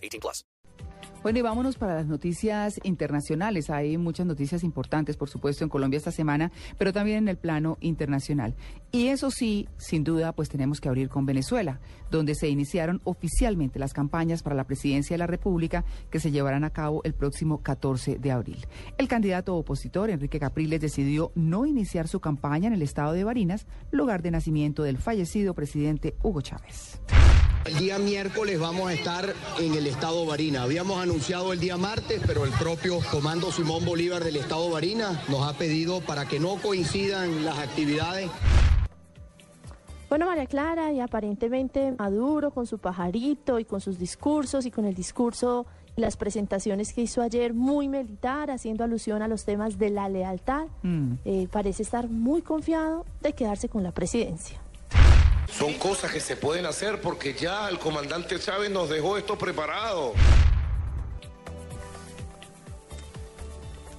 18 plus. Bueno, y vámonos para las noticias internacionales. Hay muchas noticias importantes, por supuesto, en Colombia esta semana, pero también en el plano internacional. Y eso sí, sin duda, pues tenemos que abrir con Venezuela, donde se iniciaron oficialmente las campañas para la presidencia de la República que se llevarán a cabo el próximo 14 de abril. El candidato opositor, Enrique Capriles, decidió no iniciar su campaña en el estado de Barinas, lugar de nacimiento del fallecido presidente Hugo Chávez. El día miércoles vamos a estar en el estado Barina. Habíamos anunciado el día martes, pero el propio Comando Simón Bolívar del estado Barina nos ha pedido para que no coincidan las actividades. Bueno, María Clara, y aparentemente Maduro con su pajarito y con sus discursos y con el discurso y las presentaciones que hizo ayer muy militar, haciendo alusión a los temas de la lealtad, Mm. eh, parece estar muy confiado de quedarse con la presidencia. Son cosas que se pueden hacer porque ya el comandante Chávez nos dejó esto preparado.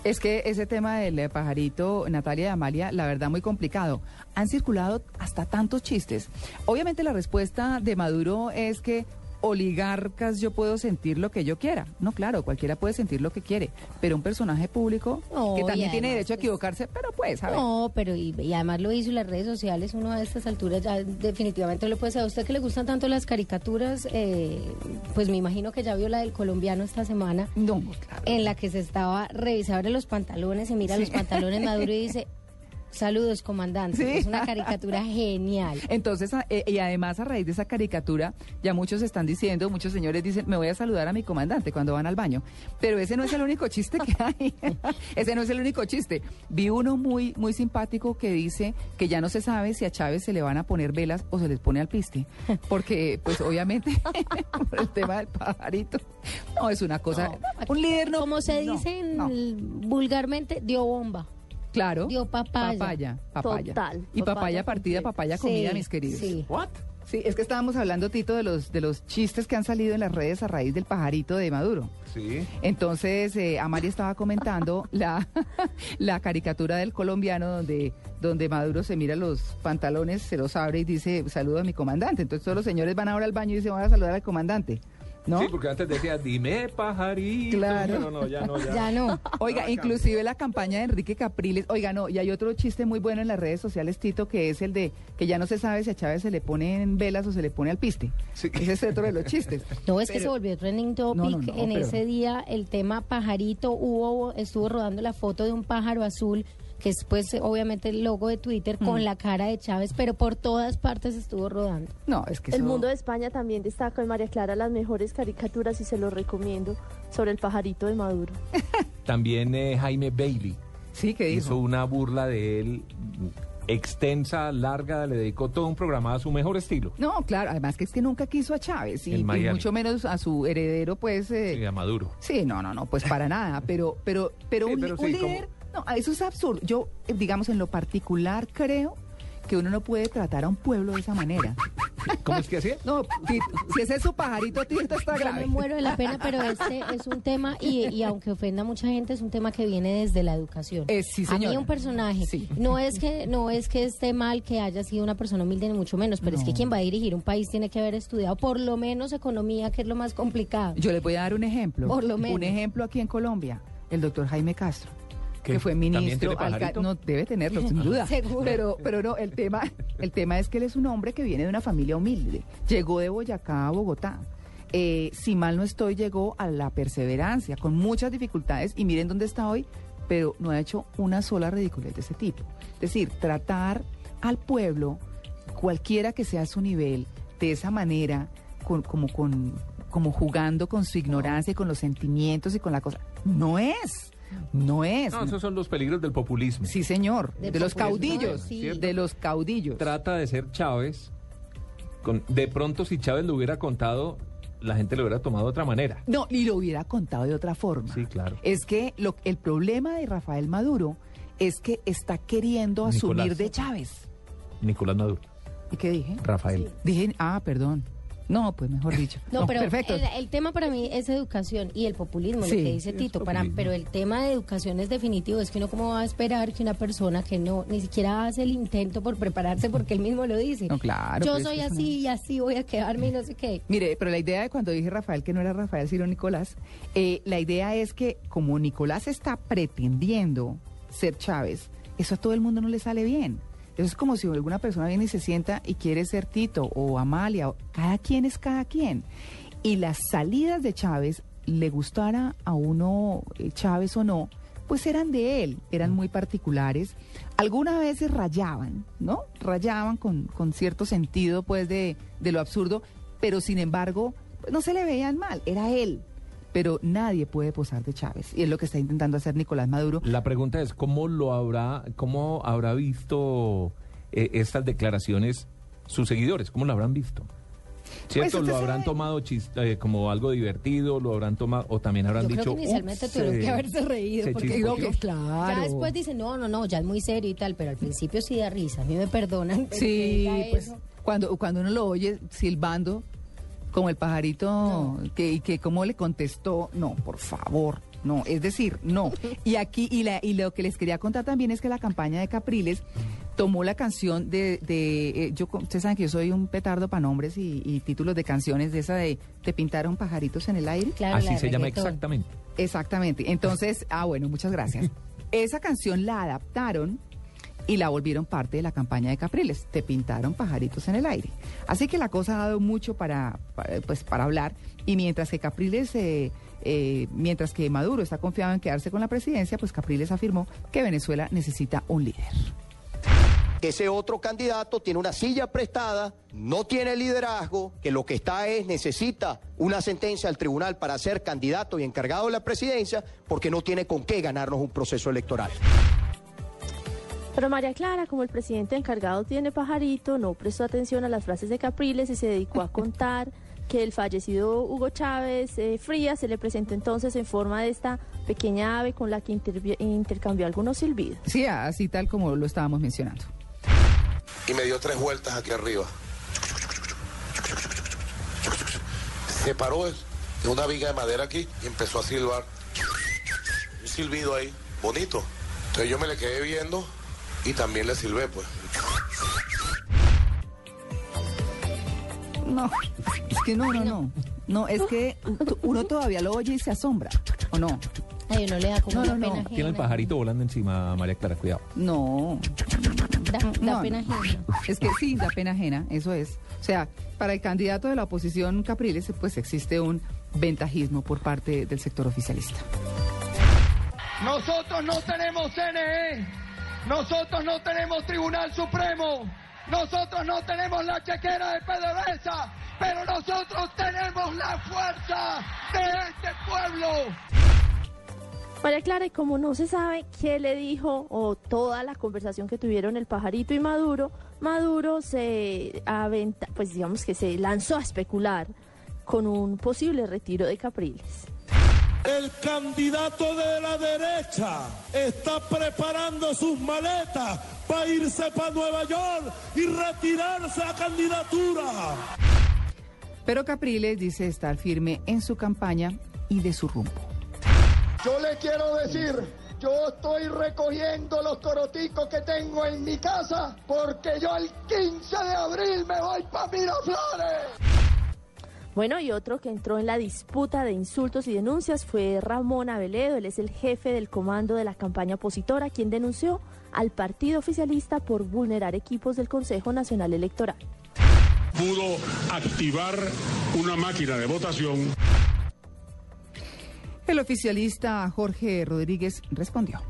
Es que ese tema del eh, pajarito, Natalia y Amalia, la verdad muy complicado. Han circulado hasta tantos chistes. Obviamente la respuesta de Maduro es que oligarcas yo puedo sentir lo que yo quiera. No, claro, cualquiera puede sentir lo que quiere, pero un personaje público No, que también tiene derecho a pues, equivocarse, pero pues, a ver. No, pero y, y además lo hizo en las redes sociales, uno a estas alturas ya definitivamente le puede ser. A usted que le gustan tanto las caricaturas, eh, pues me imagino que ya vio la del colombiano esta semana, No, claro. en la que se estaba revisando los pantalones, se mira los pantalones Maduro y dice, saludos comandante. Sí. Es una caricatura genial. Entonces, eh, y además a raíz de esa caricatura, ya muchos están diciendo, muchos señores dicen, me voy a saludar a mi comandante cuando van al baño. Pero ese no es el único chiste que hay. ese no es el único chiste. Vi uno muy, muy simpático que dice que ya no se sabe si a Chávez se le van a poner velas o se les pone al piste. Porque, pues obviamente, por el tema del pajarito, no es una cosa. un líder no. Como se dice no. vulgarmente, dio bomba. Claro. dio papaya. Papaya, papaya. Total, Y papaya papaya partida, papaya Sí, comida, mis queridos. sí. Sí, es que estábamos hablando, Tito, de los, de los chistes que han salido en las redes a raíz del pajarito de Maduro. Sí. Entonces, eh, Amalia estaba comentando la, la caricatura del colombiano donde, donde Maduro se mira los pantalones, se los abre y dice, saludo a mi comandante. Entonces todos los señores van ahora al baño y dicen, van a saludar al comandante. ¿No? Sí, porque antes decía, dime pajarito. Claro. Pero no, ya no, ya. Ya no. Oiga, inclusive la campaña de Enrique Capriles, oiga, no, y hay otro chiste muy bueno en las redes sociales, Tito, que es el de que ya no se sabe si a Chávez se le ponen velas o se le pone al piste. Sí. Ese es otro de los chistes. No, es que se volvió trending topic No, no, no, en pero- ese día el tema pajarito hubo estuvo rodando la foto de un pájaro azul que es pues obviamente el logo de Twitter Mm. con la cara de Chávez, pero por todas partes estuvo rodando. No, es que El eso- mundo de España también destaca en María Clara las mejores caricaturas y se los recomiendo sobre el pajarito de Maduro. También eh, Jaime Bailey Sí, que hizo una burla de él mm, extensa, larga, le dedicó todo un programa a su mejor estilo. No, claro, además que es que nunca quiso a Chávez y, mucho menos a su heredero, pues. eh, Sí, a Maduro. Sí, no, no, no, pues para nada, pero, pero, pero Sí, un, pero un sí, como- líder, no, eso es absurdo. Yo, eh, digamos, en lo particular creo que uno no puede tratar a un pueblo de esa manera. ¿Cómo es que hacía? No, Tito, si ese es su pajarito, Tito está Yo grave. me muero de la pena, pero este es un tema, y, y aunque ofenda a mucha gente, es un tema que viene desde la educación. Eh, sí, a mí un personaje, Sí. no es que no es que esté mal que haya sido una persona humilde, ni mucho menos, pero es que quien va a dirigir un país tiene que haber estudiado por lo menos economía, que es lo más complicado. Yo les voy a dar un ejemplo. Por lo menos. Un ejemplo aquí en Colombia, el doctor Jaime Castro. ¿Qué? Que fue ¿También ministro, no debe tenerlo sin duda, Seguro. pero pero no el tema el tema es que él es un hombre que viene de una familia humilde, llegó de Boyacá a Bogotá, Eh, si mal no estoy llegó a la perseverancia con muchas dificultades. Y miren dónde está hoy, pero no ha hecho una sola ridiculez de ese tipo, es decir tratar al pueblo cualquiera que sea su nivel de esa manera con, como con como jugando con su ignorancia y con los sentimientos y con la cosa no es no es No, esos son los peligros del populismo. Sí, señor. De los caudillos. sí. De los caudillos. Trata de ser Chávez. Con, de pronto, si Chávez le hubiera contado la gente lo hubiera tomado de otra manera. No, y lo hubiera contado de otra forma. Sí, claro. Es que lo, el problema de Rafael Maduro es que está queriendo asumir Nicolás. de Chávez. Nicolás Maduro, ¿Y qué dije? Rafael. Dije, ah, perdón. No, pues mejor dicho. No, pero perfecto. el, el tema para mí es educación y el populismo, Sí, lo que dice Tito. Para, pero el tema de educación es definitivo. Es que uno cómo va a esperar que una persona que no ni siquiera hace el intento por prepararse porque él mismo lo dice. No, claro, Yo pero soy así y así voy a quedarme y no sé qué. Mire, pero la idea de cuando dije Rafael, que no era Rafael, sino Nicolás, eh, la idea es que como Nicolás está pretendiendo ser Chávez, eso a todo el mundo no le sale bien. Eso es como si alguna persona viene y se sienta y quiere ser Tito o Amalia. o- cada quien es cada quien. Y las salidas de Chávez, le gustara a uno eh, Chávez o no, pues eran de él, eran muy particulares. Algunas veces rayaban, ¿no? Rayaban con, con cierto sentido, pues, de, de lo absurdo, pero sin embargo, pues, no se le veían mal, era él. Pero nadie puede posar de Chávez, y es lo que está intentando hacer Nicolás Maduro. La pregunta es, ¿cómo lo habrá, cómo habrá visto eh, estas declaraciones sus seguidores? ¿Cómo lo habrán visto? ¿Cierto? Pues usted ¿Lo habrán sabe- tomado chis- eh, como algo divertido? ¿Lo habrán tomado o también habrán Yo dicho... creo que inicialmente "Ups, tuvieron que haberse reído se porque chispoteó"? Digo que claro. Ya después dicen, no, no, no, ya es muy serio y tal, pero al principio sí da risa. A mí me perdonan. Sí, pues eso. cuando, cuando uno lo oye silbando, como el pajarito, que, y que cómo le contestó, no, por favor, no, es decir, no. Y aquí, y, la, y lo que les quería contar también es que la campaña de Capriles tomó la canción de, de eh, yo, con- ustedes saben que yo soy un petardo para nombres y, y títulos de canciones de esa de Te pintaron pajaritos en el aire. Claro, la Así se llama exactamente. Exactamente. Entonces, ah, bueno, muchas gracias. Esa canción la adaptaron y la volvieron parte de la campaña de Capriles. Te pintaron pajaritos en el aire. Así que la cosa ha dado mucho para, para, pues, para hablar. Y mientras que Capriles, eh, eh, mientras que Maduro está confiado en quedarse con la presidencia, pues Capriles afirmó que Venezuela necesita un líder. ese otro candidato tiene una silla prestada, no tiene liderazgo, que lo que está es necesita una sentencia del tribunal para ser candidato y encargado de la presidencia, porque no tiene con qué ganarnos un proceso electoral. Pero María Clara, como el presidente encargado tiene pajarito, no prestó atención a las frases de Capriles y se dedicó a contar que el fallecido Hugo Chávez eh, Frías se le presentó entonces en forma de esta pequeña ave con la que intervi- intercambió algunos silbidos. Sí, así tal como lo estábamos mencionando. y me dio tres vueltas aquí arriba. Se paró de una viga de madera aquí y empezó a silbar. Un silbido ahí, bonito. Entonces yo me le quedé viendo y también le silbé, pues. No, es que no, no, no. No, es que uno todavía lo oye y se asombra, ¿o no? Ay, uno le da como No, una no, no. pena Tiene el pajarito volando encima, María Clara, cuidado. No, Da, da No, pena ajena. Es que sí, da pena ajena, eso es. O sea, para el candidato de la oposición Capriles, pues existe un ventajismo por parte del sector oficialista. Nosotros no tenemos CNE, nosotros no tenemos Tribunal Supremo, nosotros no tenemos la chequera de PDVSA, pero nosotros tenemos la fuerza de este pueblo. María Clara, y como no se sabe qué le dijo o toda la conversación que tuvieron el pajarito y Maduro, Maduro se aventa, pues digamos que se lanzó a especular con un posible retiro de Capriles. El candidato de la derecha está preparando sus maletas para irse para Nueva York y retirarse a candidatura. Pero Capriles dice estar firme en su campaña y de su rumbo. Yo le quiero decir, yo estoy recogiendo los coroticos que tengo en mi casa porque yo el 15 de abril me voy para Miraflores. Bueno, y otro que entró en la disputa de insultos y denuncias fue Ramón Aveledo. Él es el jefe del comando de la campaña opositora, quien denunció al partido oficialista por vulnerar equipos del Consejo Nacional Electoral. Pudo activar una máquina de votación El oficialista Jorge Rodríguez respondió.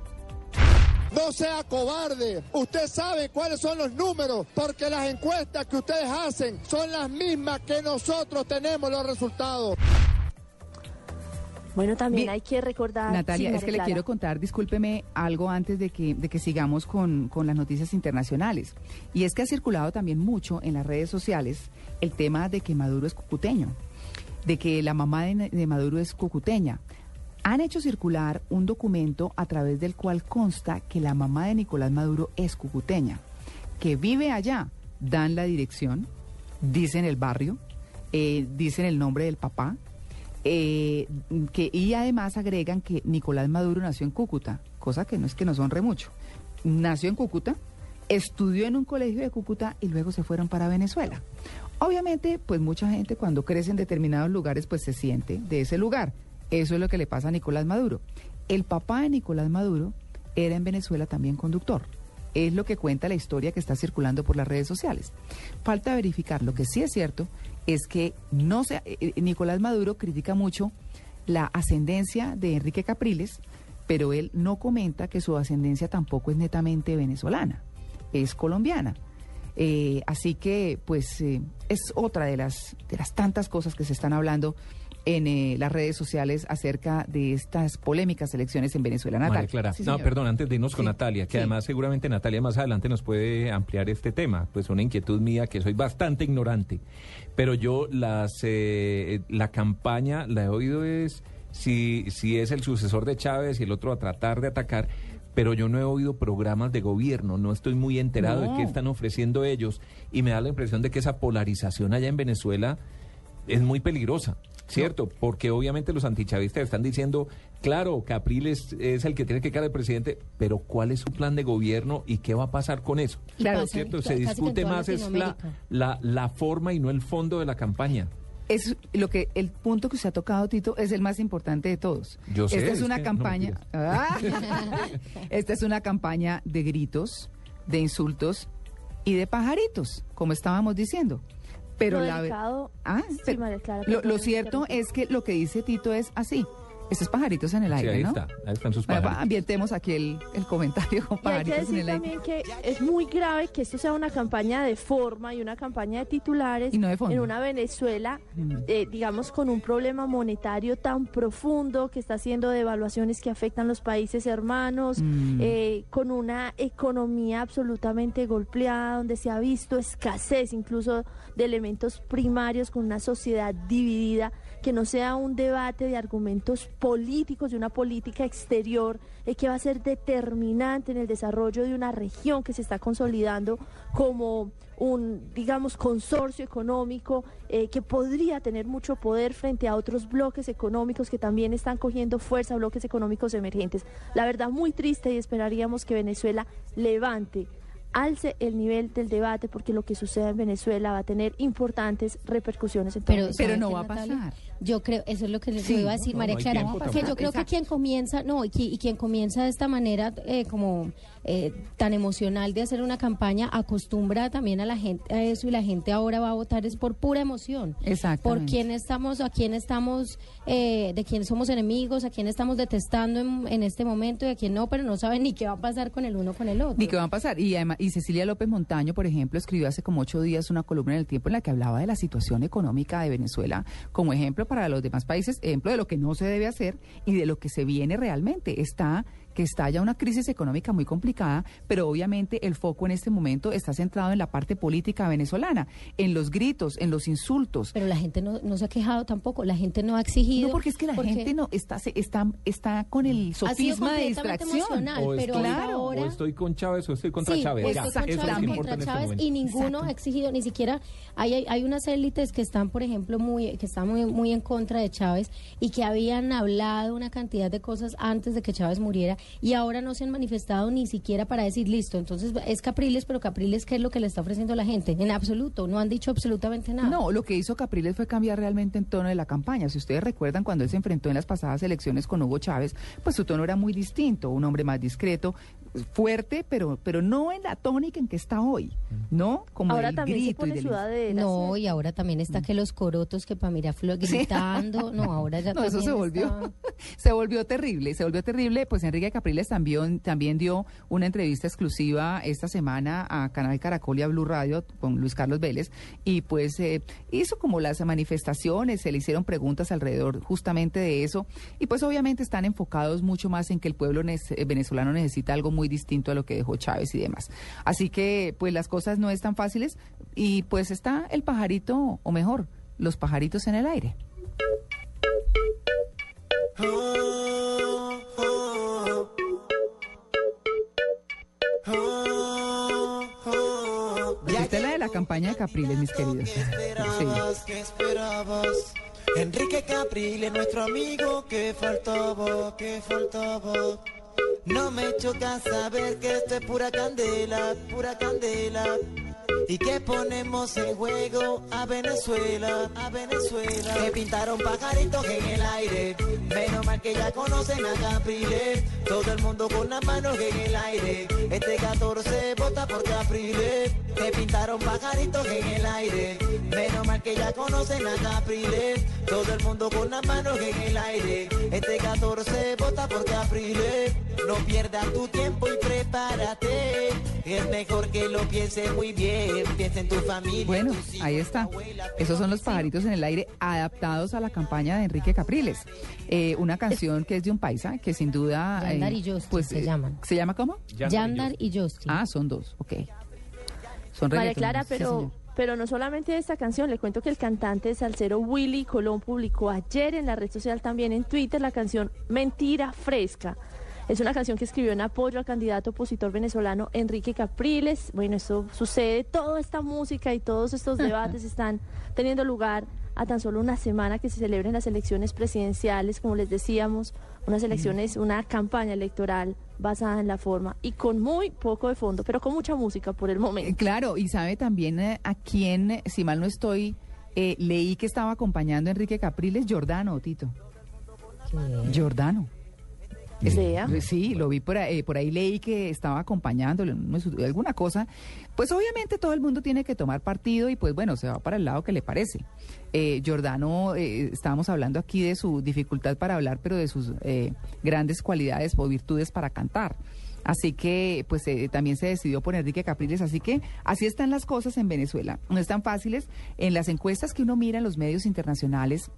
No sea cobarde. Usted sabe cuáles son los números, porque las encuestas que ustedes hacen son las mismas que nosotros tenemos los resultados. Bueno, también Bien. hay que recordar... Natalia, Sí, es que le quiero contar, discúlpeme, algo antes de que, de que sigamos con, con las noticias internacionales. Y es que ha circulado también mucho en las redes sociales el tema de que Maduro es cucuteño. de que la mamá de, de Maduro es cucuteña. Han hecho circular un documento a través del cual consta que la mamá de Nicolás Maduro es cucuteña, que vive allá. Dan la dirección, dicen el barrio, eh, dicen el nombre del papá, eh, que, y además agregan que Nicolás Maduro nació en Cúcuta, cosa que no es que nos honre mucho. Nació en Cúcuta, estudió en un colegio de Cúcuta y luego se fueron para Venezuela. Obviamente, pues mucha gente cuando crece en determinados lugares, pues se siente de ese lugar. Eso es lo que le pasa a Nicolás Maduro. El papá de Nicolás Maduro era en Venezuela también conductor. Es lo que cuenta la historia que está circulando por las redes sociales. Falta verificar. Lo que sí es cierto es que no se, eh, eh, Nicolás Maduro critica mucho la ascendencia de Enrique Capriles, pero él no comenta que su ascendencia tampoco es netamente venezolana, es colombiana. Eh, así que, pues, es otra de las, de las tantas cosas que se están hablando en eh, las redes sociales acerca de estas polémicas elecciones en Venezuela. María Natal. Clara, Sí, no, perdón, antes de irnos con Sí, Natalia, que sí. además seguramente Natalia más adelante nos puede ampliar este tema, pues una inquietud mía que soy bastante ignorante, pero yo las eh, la campaña la he oído es si si es el sucesor de Chávez y el otro a tratar de atacar, pero yo no he oído programas de gobierno, no estoy muy enterado de qué están ofreciendo ellos y me da la impresión de que esa polarización allá en Venezuela es muy peligrosa, ¿cierto? Porque obviamente los antichavistas están diciendo, claro, Capriles es el que tiene que quedar el presidente, pero ¿cuál es su plan de gobierno y qué va a pasar con eso? Claro, ¿Cierto? to- Se discute más es la, la, la forma y no el fondo de la campaña. Es lo que el punto que usted ha tocado, Tito, es el más importante de todos. Yo sé, Esta es es una no, campaña. Ah. Esta es una campaña de gritos, de insultos y de pajaritos, como estábamos diciendo. Pero Lo la delicado- Ah, Sí, pero María Clara, lo, cierto es que lo que dice Tito es así. Estos pajaritos en el Sí, aire, ahí ¿no? está, ahí están sus Bueno, pajaritos. ambientemos aquí el, el comentario con Y hay que pajaritos en decir el aire. también que es muy grave que esto sea una campaña de forma y una campaña de titulares Y no de fondo. en una Venezuela, Mm. eh, digamos, con un problema monetario tan profundo que está haciendo devaluaciones que afectan los países hermanos, Mm. eh, con una economía absolutamente golpeada, donde se ha visto escasez incluso de elementos primarios, con una sociedad dividida, que no sea un debate de argumentos políticos, de una política exterior eh, que va a ser determinante en el desarrollo de una región que se está consolidando como un, digamos, consorcio económico eh, que podría tener mucho poder frente a otros bloques económicos que también están cogiendo fuerza, bloques económicos emergentes. La verdad, muy triste y esperaríamos que Venezuela levante alce el nivel del debate porque lo que sucede en Venezuela va a tener importantes repercusiones en todo Pero, el Pero ¿sabe no va a Natalia? pasar. Yo creo, eso es lo que les Sí, iba a decir, no, María no Clara, que tampoco. yo creo Exacto. que quien comienza, no, y, qui- y quien comienza de esta manera eh, como eh, tan emocional de hacer una campaña, acostumbra también a la gente a eso y la gente ahora va a votar es por pura emoción. Por Exactamente. quién estamos, a quién estamos, eh, de quién somos enemigos, a quién estamos detestando en, en este momento y a quién no, pero no saben ni qué va a pasar con el uno con el otro. Ni qué va a pasar. Y, además, y Cecilia López Montaño, por ejemplo, escribió hace como ocho días una columna en el tiempo en la que hablaba de la situación económica de Venezuela como ejemplo para los demás países, ejemplo de lo que no se debe hacer y de lo que se viene realmente. Está que está ya una crisis económica muy complicada, pero obviamente el foco en este momento está centrado en la parte política venezolana, en los gritos, en los insultos. Pero la gente no, no se ha quejado tampoco, la gente no ha exigido. No, porque es que la porque gente no está, se- está, está con el sofisma de distracción. emocional, O pero estoy, claro, ahora... o estoy con Chávez o estoy contra Sí, Chávez. o estoy con eso Chávez contra este Chávez momento. y ninguno Exacto. ha exigido, ni siquiera hay, hay, hay unas élites que están, por ejemplo, muy que están muy, muy en contra de Chávez y que habían hablado una cantidad de cosas antes de que Chávez muriera y ahora no se han manifestado ni siquiera para decir listo. Entonces es Capriles, pero Capriles, ¿qué es lo que le está ofreciendo la gente? En absoluto, no han dicho absolutamente nada. No, lo que hizo Capriles fue cambiar realmente el tono de la campaña. Si ustedes recuerdan cuando él se enfrentó en las pasadas elecciones con Hugo Chávez, pues su tono era muy distinto, un hombre más discreto, fuerte, pero pero no en la tónica en que está hoy, ¿no? Como Ahora el también se grito y pone del- sudadera. No, y ahora también está que los corotos que para Miraflor Sí. gritando, no, ahora ya No, eso se volvió, está- se volvió terrible, se volvió terrible. Pues Enrique Capriles también, también dio una entrevista exclusiva esta semana a Canal Caracol y a Blue Radio con Luis Carlos Vélez y pues eh, hizo como las manifestaciones, se le hicieron preguntas alrededor justamente de eso y pues obviamente están enfocados mucho más en que el pueblo venezolano necesita algo muy distinto a lo que dejó Chávez y demás. Así que pues las cosas no están fáciles y pues está el pajarito, o mejor, los pajaritos en el aire. Esta es la de la campaña de Capriles, mis queridos. Sí. ¿Qué esperabas? Enrique Capriles, nuestro amigo, que faltaba, que faltaba. No me choca saber que esto es pura candela, pura candela. Y que ponemos en juego a Venezuela, a Venezuela. Que pintaron pajaritos en el aire. Menos mal que ya conocen a Capriles. Todo el mundo con las manos en el aire. Este 14 vota por Capriles. Que pintaron pajaritos en el aire. Que ya conocen a Capriles. Todo el mundo con las manos en el aire. Este 14 vota por Capriles. No pierdas tu tiempo y prepárate. Es mejor que lo pienses muy bien. Piensa en tu familia. Bueno, ahí está. Esos son los pajaritos en el aire adaptados a la campaña de Enrique Capriles. Eh, una canción que es de un paisa, que sin duda... Yandar eh, y Justin pues, se eh, llaman. ¿Se llama cómo? Yandar y Justin. Ah, son dos, ok. Son María Clara, sí, pero, señor. Pero no solamente de esta canción, le cuento que el cantante salsero Willy Colón publicó ayer en la red social también en Twitter la canción Mentira Fresca. Es una canción que escribió en apoyo al candidato opositor venezolano Enrique Capriles. Bueno, eso sucede, toda esta música y todos estos debates están teniendo lugar a tan solo una semana que se celebren las elecciones presidenciales, como les decíamos, unas elecciones, una campaña electoral basada en la forma y con muy poco de fondo, pero con mucha música por el momento. Claro, y sabe también eh, a quién, si mal no estoy, eh, leí que estaba acompañando a Enrique Capriles, Giordano, Tito. Giordano. Vea. Sí, lo vi por ahí, por ahí leí que estaba acompañándole, alguna cosa. Pues obviamente todo el mundo tiene que tomar partido y pues bueno, se va para el lado que le parece. Eh, Giordano, eh, estábamos hablando aquí de su dificultad para hablar, pero de sus eh, grandes cualidades o virtudes para cantar. Así que, pues eh, también se decidió por Enrique Capriles. Así que así están las cosas en Venezuela. No están fáciles. En las encuestas que uno mira en los medios internacionales,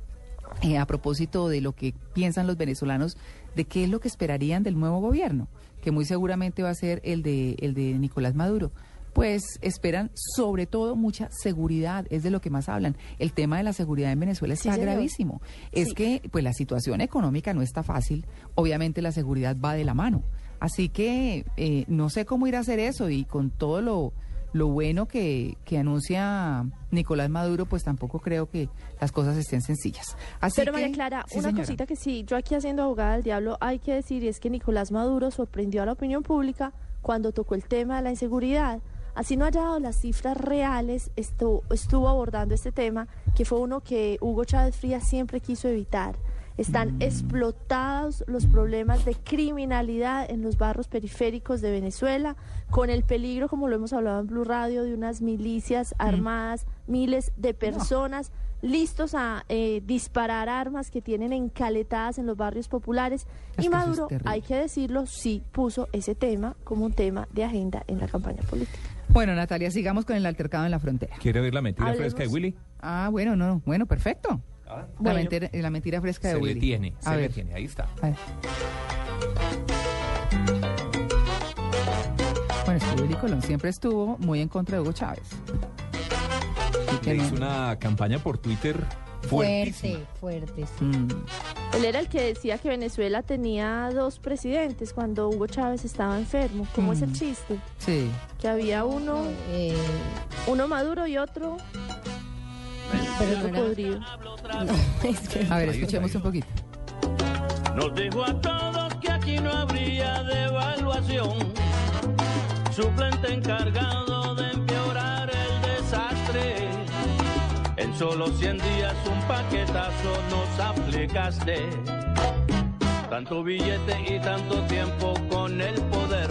eh, a propósito de lo que piensan los venezolanos, de qué es lo que esperarían del nuevo gobierno, que muy seguramente va a ser el de, el de Nicolás Maduro. Pues esperan sobre todo mucha seguridad, es de lo que más hablan. El tema de la seguridad en Venezuela está gravísimo. Es Sí. que pues la situación económica no está fácil, obviamente la seguridad va de la mano. Así que eh, no sé cómo ir a hacer eso y con todo lo, lo bueno que, que anuncia Nicolás Maduro, pues tampoco creo que las cosas estén sencillas. Así Pero que- María Clara, sí, una señora. cosita que sí, yo aquí haciendo abogada del diablo, hay que decir es que Nicolás Maduro sorprendió a la opinión pública cuando tocó el tema de la inseguridad. Así no haya dado las cifras reales, estuvo, estuvo abordando este tema, que fue uno que Hugo Chávez Frías siempre quiso evitar. Están explotados los problemas de criminalidad en los barrios periféricos de Venezuela, con el peligro, como lo hemos hablado en Blue Radio, de unas milicias armadas, miles de personas listos a eh, disparar armas que tienen encaletadas en los barrios populares. Es y Maduro, hay que decirlo, sí puso ese tema como un tema de agenda en la campaña política. Bueno, Natalia, sigamos con el altercado en la frontera. ¿Quiere ver la mentira Hablemos. fresca de Willy? Ah, bueno, no, bueno, perfecto. La, Bueno. mentira, la mentira fresca de Se Willy. le tiene, A se le ver, tiene, ahí está. a ver. Bueno, es que Willy Colón siempre estuvo muy en contra de Hugo Chávez. Que Le no- hizo una campaña por Twitter fuertísima. Fuerte, fuerte, sí. Mm. Él era el que decía que Venezuela tenía dos presidentes cuando Hugo Chávez estaba enfermo. ¿Cómo es el Mm. chiste? Sí. Que había uno, Eh, uno maduro y otro, pero no es que- A ver, escuchemos un poquito. Nos dijo a todos que aquí no habría devaluación. Suplente encargado de empeorar el desastre. En solo 100 días un paquetazo nos aplicaste. Tanto billete y tanto tiempo con el poder.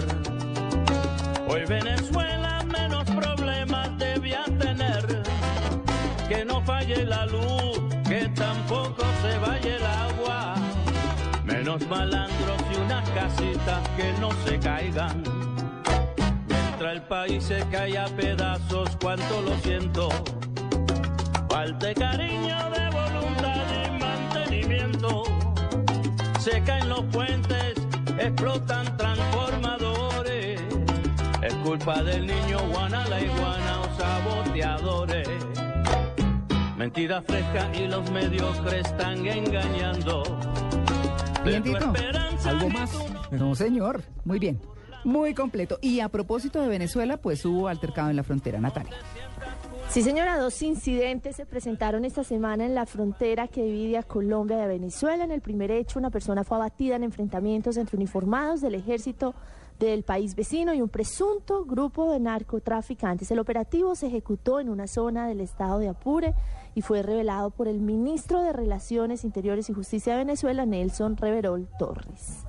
Hoy Venezuela Que no falle la luz, que tampoco se vaya el agua. Menos malandros y unas casitas que no se caigan. Mientras el país se cae a pedazos, cuánto lo siento. Falta cariño de voluntad y mantenimiento. Se caen los puentes, explotan transformadores. Es culpa del niño Juana la iguana o saboteadores. Mentira fresca y los mediocres están engañando. Bien, De Tito. ¿Algo más? No, señor. Muy bien. Muy completo. Y a propósito de Venezuela, pues hubo altercado en la frontera, Natalia. Sí, señora, dos incidentes se presentaron esta semana en la frontera que divide a Colombia y a Venezuela. En el primer hecho, una persona fue abatida en enfrentamientos entre uniformados del ejército del país vecino y un presunto grupo de narcotraficantes. El operativo se ejecutó en una zona del estado de Apure y fue revelado por el ministro de Relaciones Interiores y Justicia de Venezuela, Nelson Reverol Torres.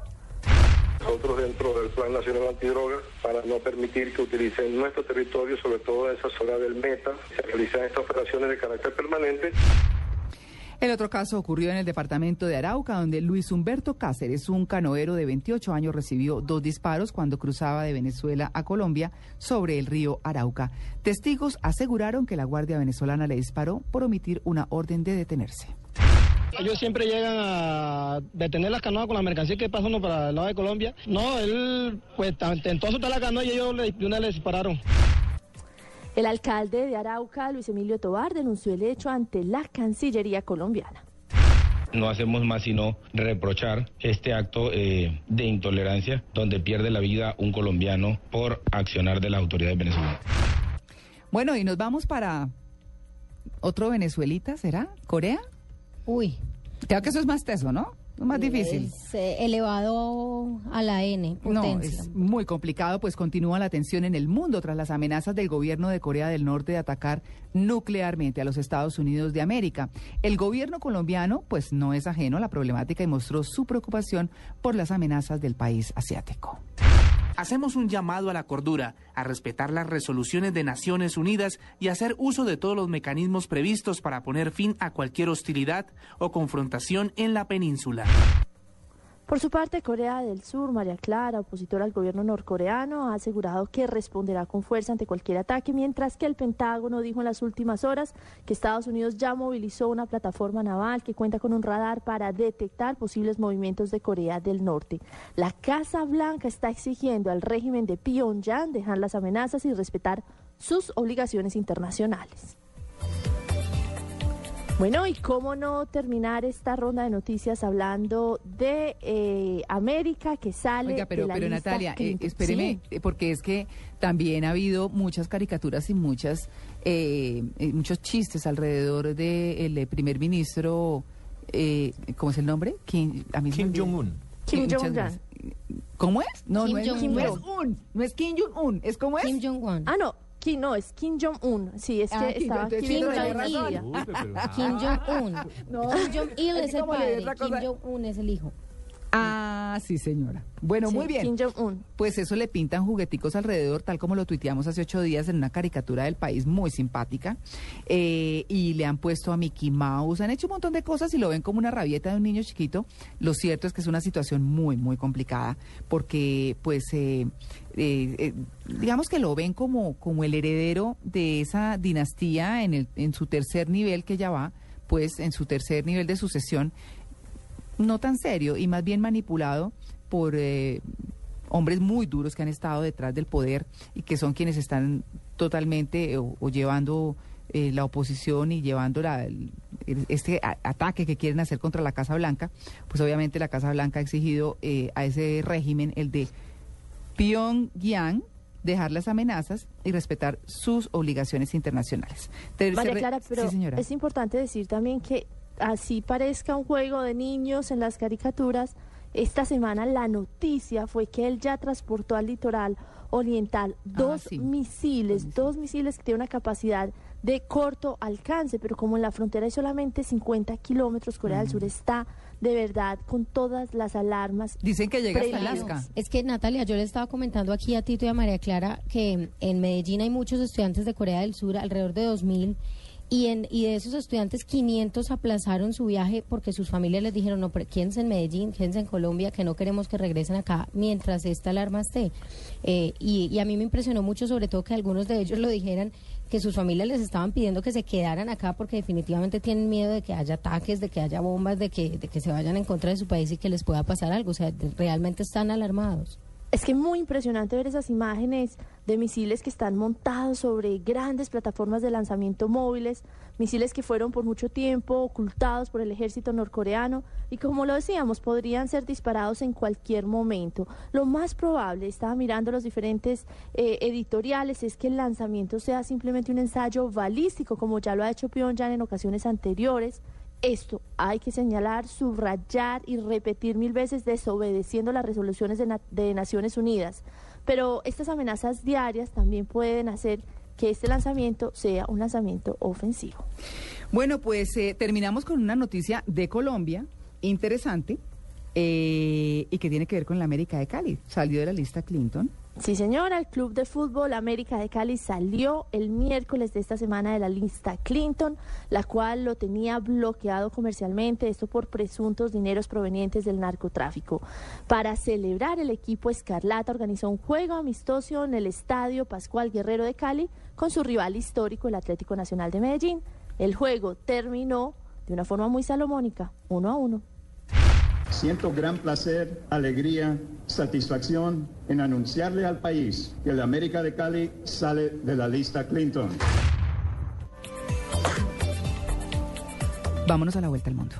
Nosotros dentro del Plan Nacional Antidrogas, para no permitir que utilicen nuestro territorio, sobre todo en esa zona del Meta, se realizan estas operaciones de carácter permanente. El otro caso ocurrió en el departamento de Arauca, donde Luis Humberto Cáceres, un canoero de 28 años, recibió dos disparos cuando cruzaba de Venezuela a Colombia sobre el río Arauca. Testigos aseguraron que la Guardia Venezolana le disparó por omitir una orden de detenerse. Ellos siempre llegan a detener las canoas con la mercancía que pasando para el lado de Colombia. No, él pues intentó soltar la canoa y ellos le, una le dispararon. El alcalde de Arauca, Luis Emilio Tobar, denunció el hecho ante la Cancillería colombiana. No hacemos más sino reprochar este acto eh, de intolerancia donde pierde la vida un colombiano por accionar de las autoridades venezolanas. Bueno, y nos vamos para otro Venezuelita, ¿será? ¿Corea? Uy. Creo que eso es más teso, ¿no? Más difícil. Es eh, elevado a la N, No, potencia. es muy complicado, pues continúa la tensión en el mundo tras las amenazas del gobierno de Corea del Norte de atacar nuclearmente a los Estados Unidos de América. El gobierno colombiano, pues no es ajeno a la problemática y mostró su preocupación por las amenazas del país asiático. Hacemos un llamado a la cordura, a respetar las resoluciones de Naciones Unidas y hacer uso de todos los mecanismos previstos para poner fin a cualquier hostilidad o confrontación en la península. Por su parte, Corea del Sur, María Clara, opositora al gobierno norcoreano, ha asegurado que responderá con fuerza ante cualquier ataque, mientras que el Pentágono dijo en las últimas horas que Estados Unidos ya movilizó una plataforma naval que cuenta con un radar para detectar posibles movimientos de Corea del Norte. La Casa Blanca está exigiendo al régimen de Pyongyang dejar las amenazas y respetar sus obligaciones internacionales. Bueno, y cómo no terminar esta ronda de noticias hablando de eh, América que sale. Oiga, pero, de la pero lista Natalia, eh, espéreme, Sí. eh, porque es que también ha habido muchas caricaturas y muchas, eh, eh, muchos chistes alrededor del primer ministro, eh, ¿cómo es el nombre? Kim, a mí Kim. Jong-un. Kim muchas Jong-un. ¿Cómo es? No, Kim no es, Jong-un. no es un, no es Kim Jong-un, ¿es cómo es? Kim Jong-un. Ah, no, Kim, no, es Kim Jong-un. Sí, es que Ah, Kim- estaba Kim tenía Jong-il. ah. Kim Jong-un. No, Kim Jong-il es el padre. Kim. Jong-un es el hijo. Ah, sí, señora. Bueno, Sí, muy bien. Kim Jong-un. Pues eso le pintan jugueticos alrededor, tal como lo tuiteamos hace ocho días en una caricatura del país muy simpática. Eh, y le han puesto a Mickey Mouse, han hecho un montón de cosas y lo ven como una rabieta de un niño chiquito. Lo cierto es que es una situación muy, muy complicada, porque pues eh, eh, eh, digamos que lo ven como, como el heredero de esa dinastía en, el, en su tercer nivel que ya va, pues en su tercer nivel de sucesión no tan serio y más bien manipulado por eh, hombres muy duros que han estado detrás del poder y que son quienes están totalmente eh, o, o llevando eh, la oposición y llevando la- el- este a- ataque que quieren hacer contra la Casa Blanca, pues obviamente la Casa Blanca ha exigido eh, a ese régimen, el de Pyongyang, dejar las amenazas y respetar sus obligaciones internacionales. Clara, pero sí, es importante decir también que así parezca un juego de niños en las caricaturas, esta semana la noticia fue que él ya transportó al litoral oriental dos Ah, sí. misiles, dos misiles que tienen una capacidad de corto alcance, pero como en la frontera hay solamente 50 kilómetros, Corea del Sur está de verdad con todas las alarmas. Dicen que llega hasta. Alaska. Es que Natalia, yo le estaba comentando aquí a Tito y a María Clara que en Medellín hay muchos estudiantes de Corea del Sur, alrededor de 2.000, y, en, y de esos estudiantes 500 aplazaron su viaje porque sus familias les dijeron, no, pero quédense en Medellín, quédense en Colombia, que no queremos que regresen acá mientras esta alarma esté. Eh, y, y a mí me impresionó mucho, sobre todo que algunos de ellos lo dijeran, que sus familias les estaban pidiendo que se quedaran acá porque definitivamente tienen miedo de que haya ataques, de que haya bombas, de que, de que se vayan en contra de su país y que les pueda pasar algo. O sea, realmente están alarmados. Es que muy impresionante ver esas imágenes de misiles que están montados sobre grandes plataformas de lanzamiento móviles, misiles que fueron por mucho tiempo ocultados por el ejército norcoreano y como lo decíamos, podrían ser disparados en cualquier momento. Lo más probable, estaba mirando los diferentes eh, editoriales, es que el lanzamiento sea simplemente un ensayo balístico, como ya lo ha hecho Pyongyang en ocasiones anteriores. Esto hay que señalar, subrayar y repetir mil veces desobedeciendo las resoluciones de, Naciones Unidas. Pero estas amenazas diarias también pueden hacer que este lanzamiento sea un lanzamiento ofensivo. Bueno, pues eh, terminamos con una noticia de Colombia interesante eh, y que tiene que ver con la América de Cali. Salió de la lista Clinton. Sí, señora, el Club de Fútbol América de Cali salió el miércoles de esta semana de la lista Clinton, la cual lo tenía bloqueado comercialmente, esto por presuntos dineros provenientes del narcotráfico. Para celebrar, el equipo Escarlata organizó un juego amistoso en el Estadio Pascual Guerrero de Cali con su rival histórico, el Atlético Nacional de Medellín. El juego terminó de una forma muy salomónica, uno a uno. Siento gran placer, alegría, satisfacción en anunciarle al país que la América de Cali sale de la lista Clinton. Vámonos a la vuelta al mundo.